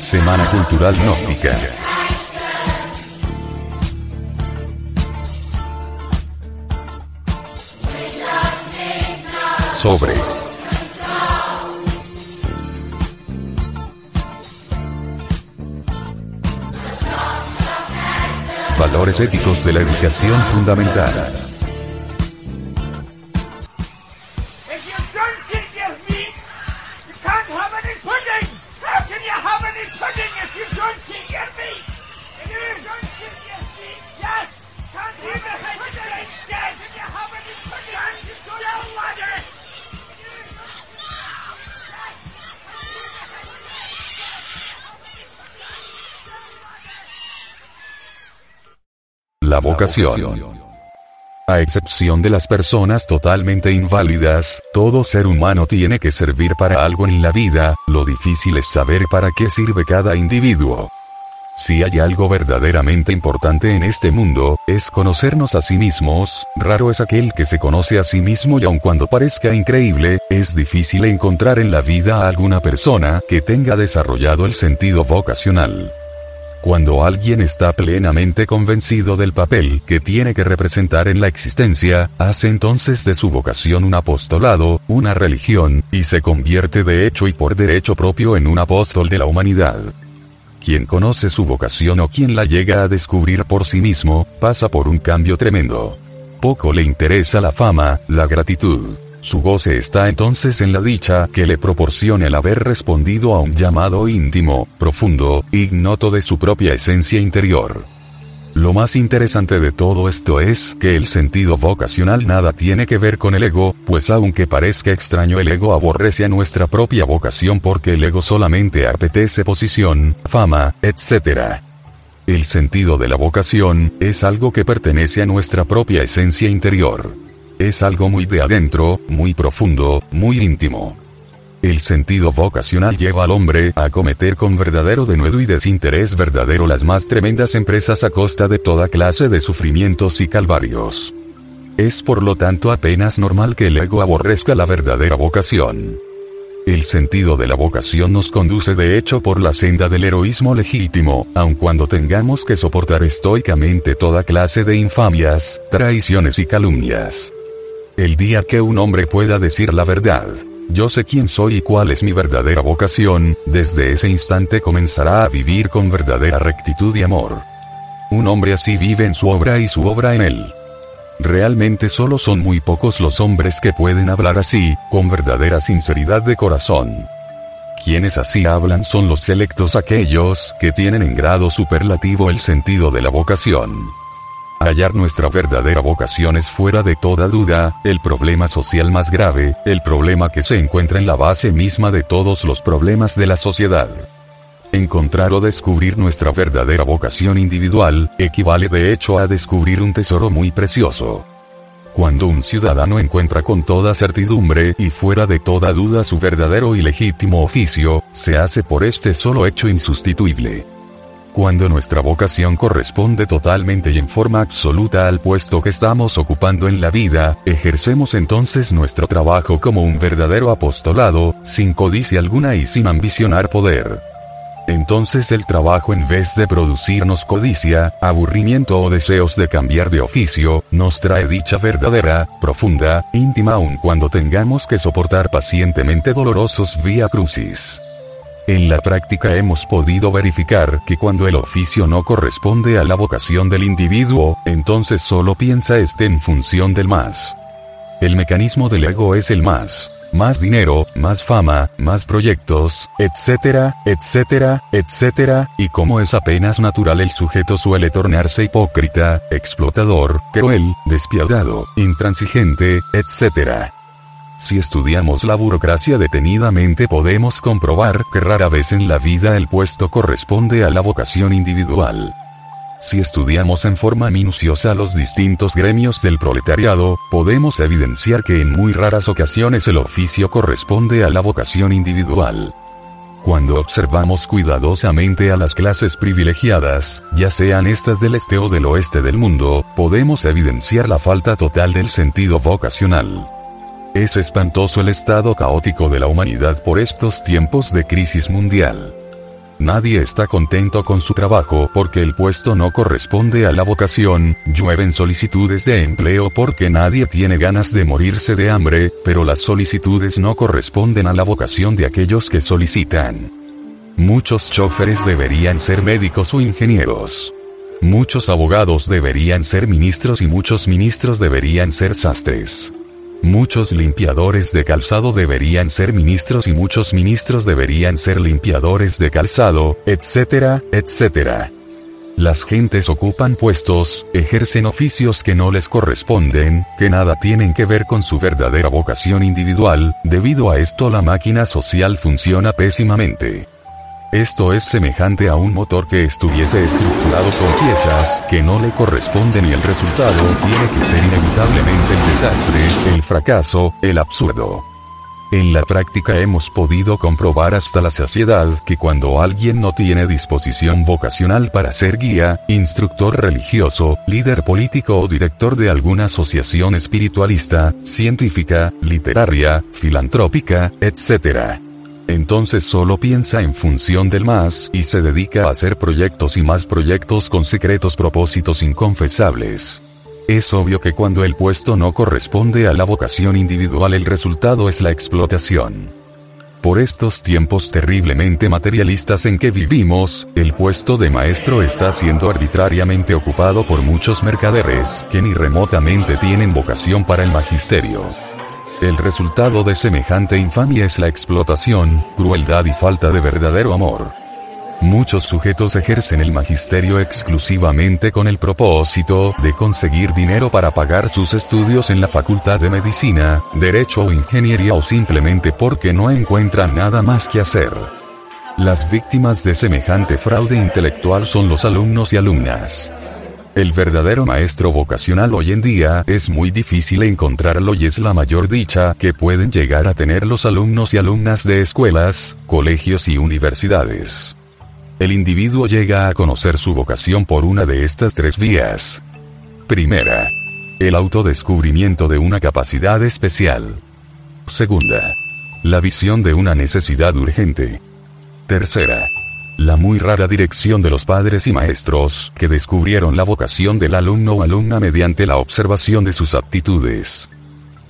Semana Cultural Gnóstica. Sobre. Valores éticos de la educación fundamental. La vocación. A excepción de las personas totalmente inválidas, todo ser humano tiene que servir para algo en la vida, lo difícil es saber para qué sirve cada individuo. Si hay algo verdaderamente importante en este mundo, es conocernos a sí mismos, raro es aquel que se conoce a sí mismo y aun cuando parezca increíble, es difícil encontrar en la vida a alguna persona que tenga desarrollado el sentido vocacional. Cuando alguien está plenamente convencido del papel que tiene que representar en la existencia, hace entonces de su vocación un apostolado, una religión, y se convierte de hecho y por derecho propio en un apóstol de la humanidad. Quien conoce su vocación o quien la llega a descubrir por sí mismo, pasa por un cambio tremendo. Poco le interesa la fama, la gratitud. Su goce está entonces en la dicha que le proporciona el haber respondido a un llamado íntimo, profundo, ignoto de su propia esencia interior. Lo más interesante de todo esto es que el sentido vocacional nada tiene que ver con el ego, pues aunque parezca extraño el ego aborrece a nuestra propia vocación porque el ego solamente apetece posición, fama, etc. El sentido de la vocación es algo que pertenece a nuestra propia esencia interior. Es algo muy de adentro, muy profundo, muy íntimo. El sentido vocacional lleva al hombre a cometer con verdadero denuedo y desinterés verdadero las más tremendas empresas a costa de toda clase de sufrimientos y calvarios. Es por lo tanto apenas normal que el ego aborrezca la verdadera vocación. El sentido de la vocación nos conduce de hecho por la senda del heroísmo legítimo, aun cuando tengamos que soportar estoicamente toda clase de infamias, traiciones y calumnias. El día que un hombre pueda decir la verdad, yo sé quién soy y cuál es mi verdadera vocación, desde ese instante comenzará a vivir con verdadera rectitud y amor. Un hombre así vive en su obra y su obra en él. Realmente solo son muy pocos los hombres que pueden hablar así, con verdadera sinceridad de corazón. Quienes así hablan son los selectos aquellos que tienen en grado superlativo el sentido de la vocación. Hallar nuestra verdadera vocación es fuera de toda duda, el problema social más grave, el problema que se encuentra en la base misma de todos los problemas de la sociedad. Encontrar o descubrir nuestra verdadera vocación individual, equivale de hecho a descubrir un tesoro muy precioso. Cuando un ciudadano encuentra con toda certidumbre y fuera de toda duda su verdadero y legítimo oficio, se hace por este solo hecho insustituible. Cuando nuestra vocación corresponde totalmente y en forma absoluta al puesto que estamos ocupando en la vida, ejercemos entonces nuestro trabajo como un verdadero apostolado, sin codicia alguna y sin ambicionar poder. Entonces el trabajo en vez de producirnos codicia, aburrimiento o deseos de cambiar de oficio, nos trae dicha verdadera, profunda, íntima aun cuando tengamos que soportar pacientemente dolorosos vía crucis. En la práctica hemos podido verificar que cuando el oficio no corresponde a la vocación del individuo, entonces solo piensa este en función del más. El mecanismo del ego es el más. Más dinero, más fama, más proyectos, etcétera, etcétera, etcétera, y como es apenas natural el sujeto suele tornarse hipócrita, explotador, cruel, despiadado, intransigente, etcétera. Si estudiamos la burocracia detenidamente podemos comprobar que rara vez en la vida el puesto corresponde a la vocación individual. Si estudiamos en forma minuciosa los distintos gremios del proletariado, podemos evidenciar que en muy raras ocasiones el oficio corresponde a la vocación individual. Cuando observamos cuidadosamente a las clases privilegiadas, ya sean estas del este o del oeste del mundo, podemos evidenciar la falta total del sentido vocacional. Es espantoso el estado caótico de la humanidad por estos tiempos de crisis mundial. Nadie está contento con su trabajo porque el puesto no corresponde a la vocación, llueven solicitudes de empleo porque nadie tiene ganas de morirse de hambre, pero las solicitudes no corresponden a la vocación de aquellos que solicitan. Muchos choferes deberían ser médicos o ingenieros. Muchos abogados deberían ser ministros y muchos ministros deberían ser sastres. Muchos limpiadores de calzado deberían ser ministros y muchos ministros deberían ser limpiadores de calzado, etcétera, etcétera. Las gentes ocupan puestos, ejercen oficios que no les corresponden, que nada tienen que ver con su verdadera vocación individual, debido a esto la máquina social funciona pésimamente. Esto es semejante a un motor que estuviese estructurado con piezas que no le corresponden y el resultado tiene que ser inevitablemente el desastre, el fracaso, el absurdo. En la práctica hemos podido comprobar hasta la saciedad que cuando alguien no tiene disposición vocacional para ser guía, instructor religioso, líder político o director de alguna asociación espiritualista, científica, literaria, filantrópica, etc., entonces solo piensa en función del más y se dedica a hacer proyectos y más proyectos con secretos propósitos inconfesables. Es obvio que cuando el puesto no corresponde a la vocación individual el resultado es la explotación. Por estos tiempos terriblemente materialistas en que vivimos, el puesto de maestro está siendo arbitrariamente ocupado por muchos mercaderes que ni remotamente tienen vocación para el magisterio. El resultado de semejante infamia es la explotación, crueldad y falta de verdadero amor. Muchos sujetos ejercen el magisterio exclusivamente con el propósito de conseguir dinero para pagar sus estudios en la facultad de medicina, derecho o ingeniería o simplemente porque no encuentran nada más que hacer. Las víctimas de semejante fraude intelectual son los alumnos y alumnas. El verdadero maestro vocacional hoy en día es muy difícil encontrarlo y es la mayor dicha que pueden llegar a tener los alumnos y alumnas de escuelas, colegios y universidades. El individuo llega a conocer su vocación por una de estas tres vías. Primera. El autodescubrimiento de una capacidad especial. Segunda. La visión de una necesidad urgente. Tercera la muy rara dirección de los padres y maestros, que descubrieron la vocación del alumno o alumna mediante la observación de sus aptitudes.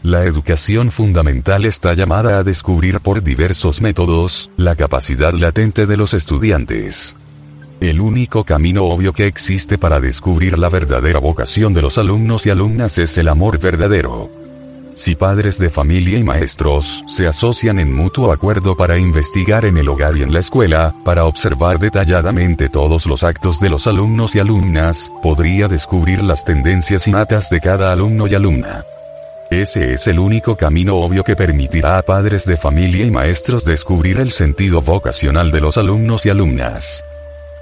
La educación fundamental está llamada a descubrir por diversos métodos, la capacidad latente de los estudiantes. El único camino obvio que existe para descubrir la verdadera vocación de los alumnos y alumnas es el amor verdadero. Si padres de familia y maestros se asocian en mutuo acuerdo para investigar en el hogar y en la escuela, para observar detalladamente todos los actos de los alumnos y alumnas, podría descubrir las tendencias innatas de cada alumno y alumna. Ese es el único camino obvio que permitirá a padres de familia y maestros descubrir el sentido vocacional de los alumnos y alumnas.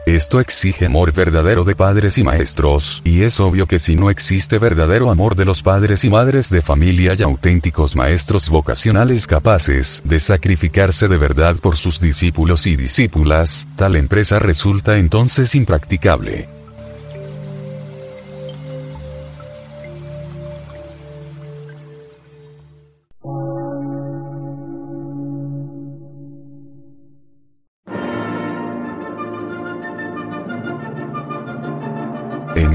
Esto exige amor verdadero de padres y maestros, y es obvio que si no existe verdadero amor de los padres y madres de familia y auténticos maestros vocacionales capaces de sacrificarse de verdad por sus discípulos y discípulas, tal empresa resulta entonces impracticable.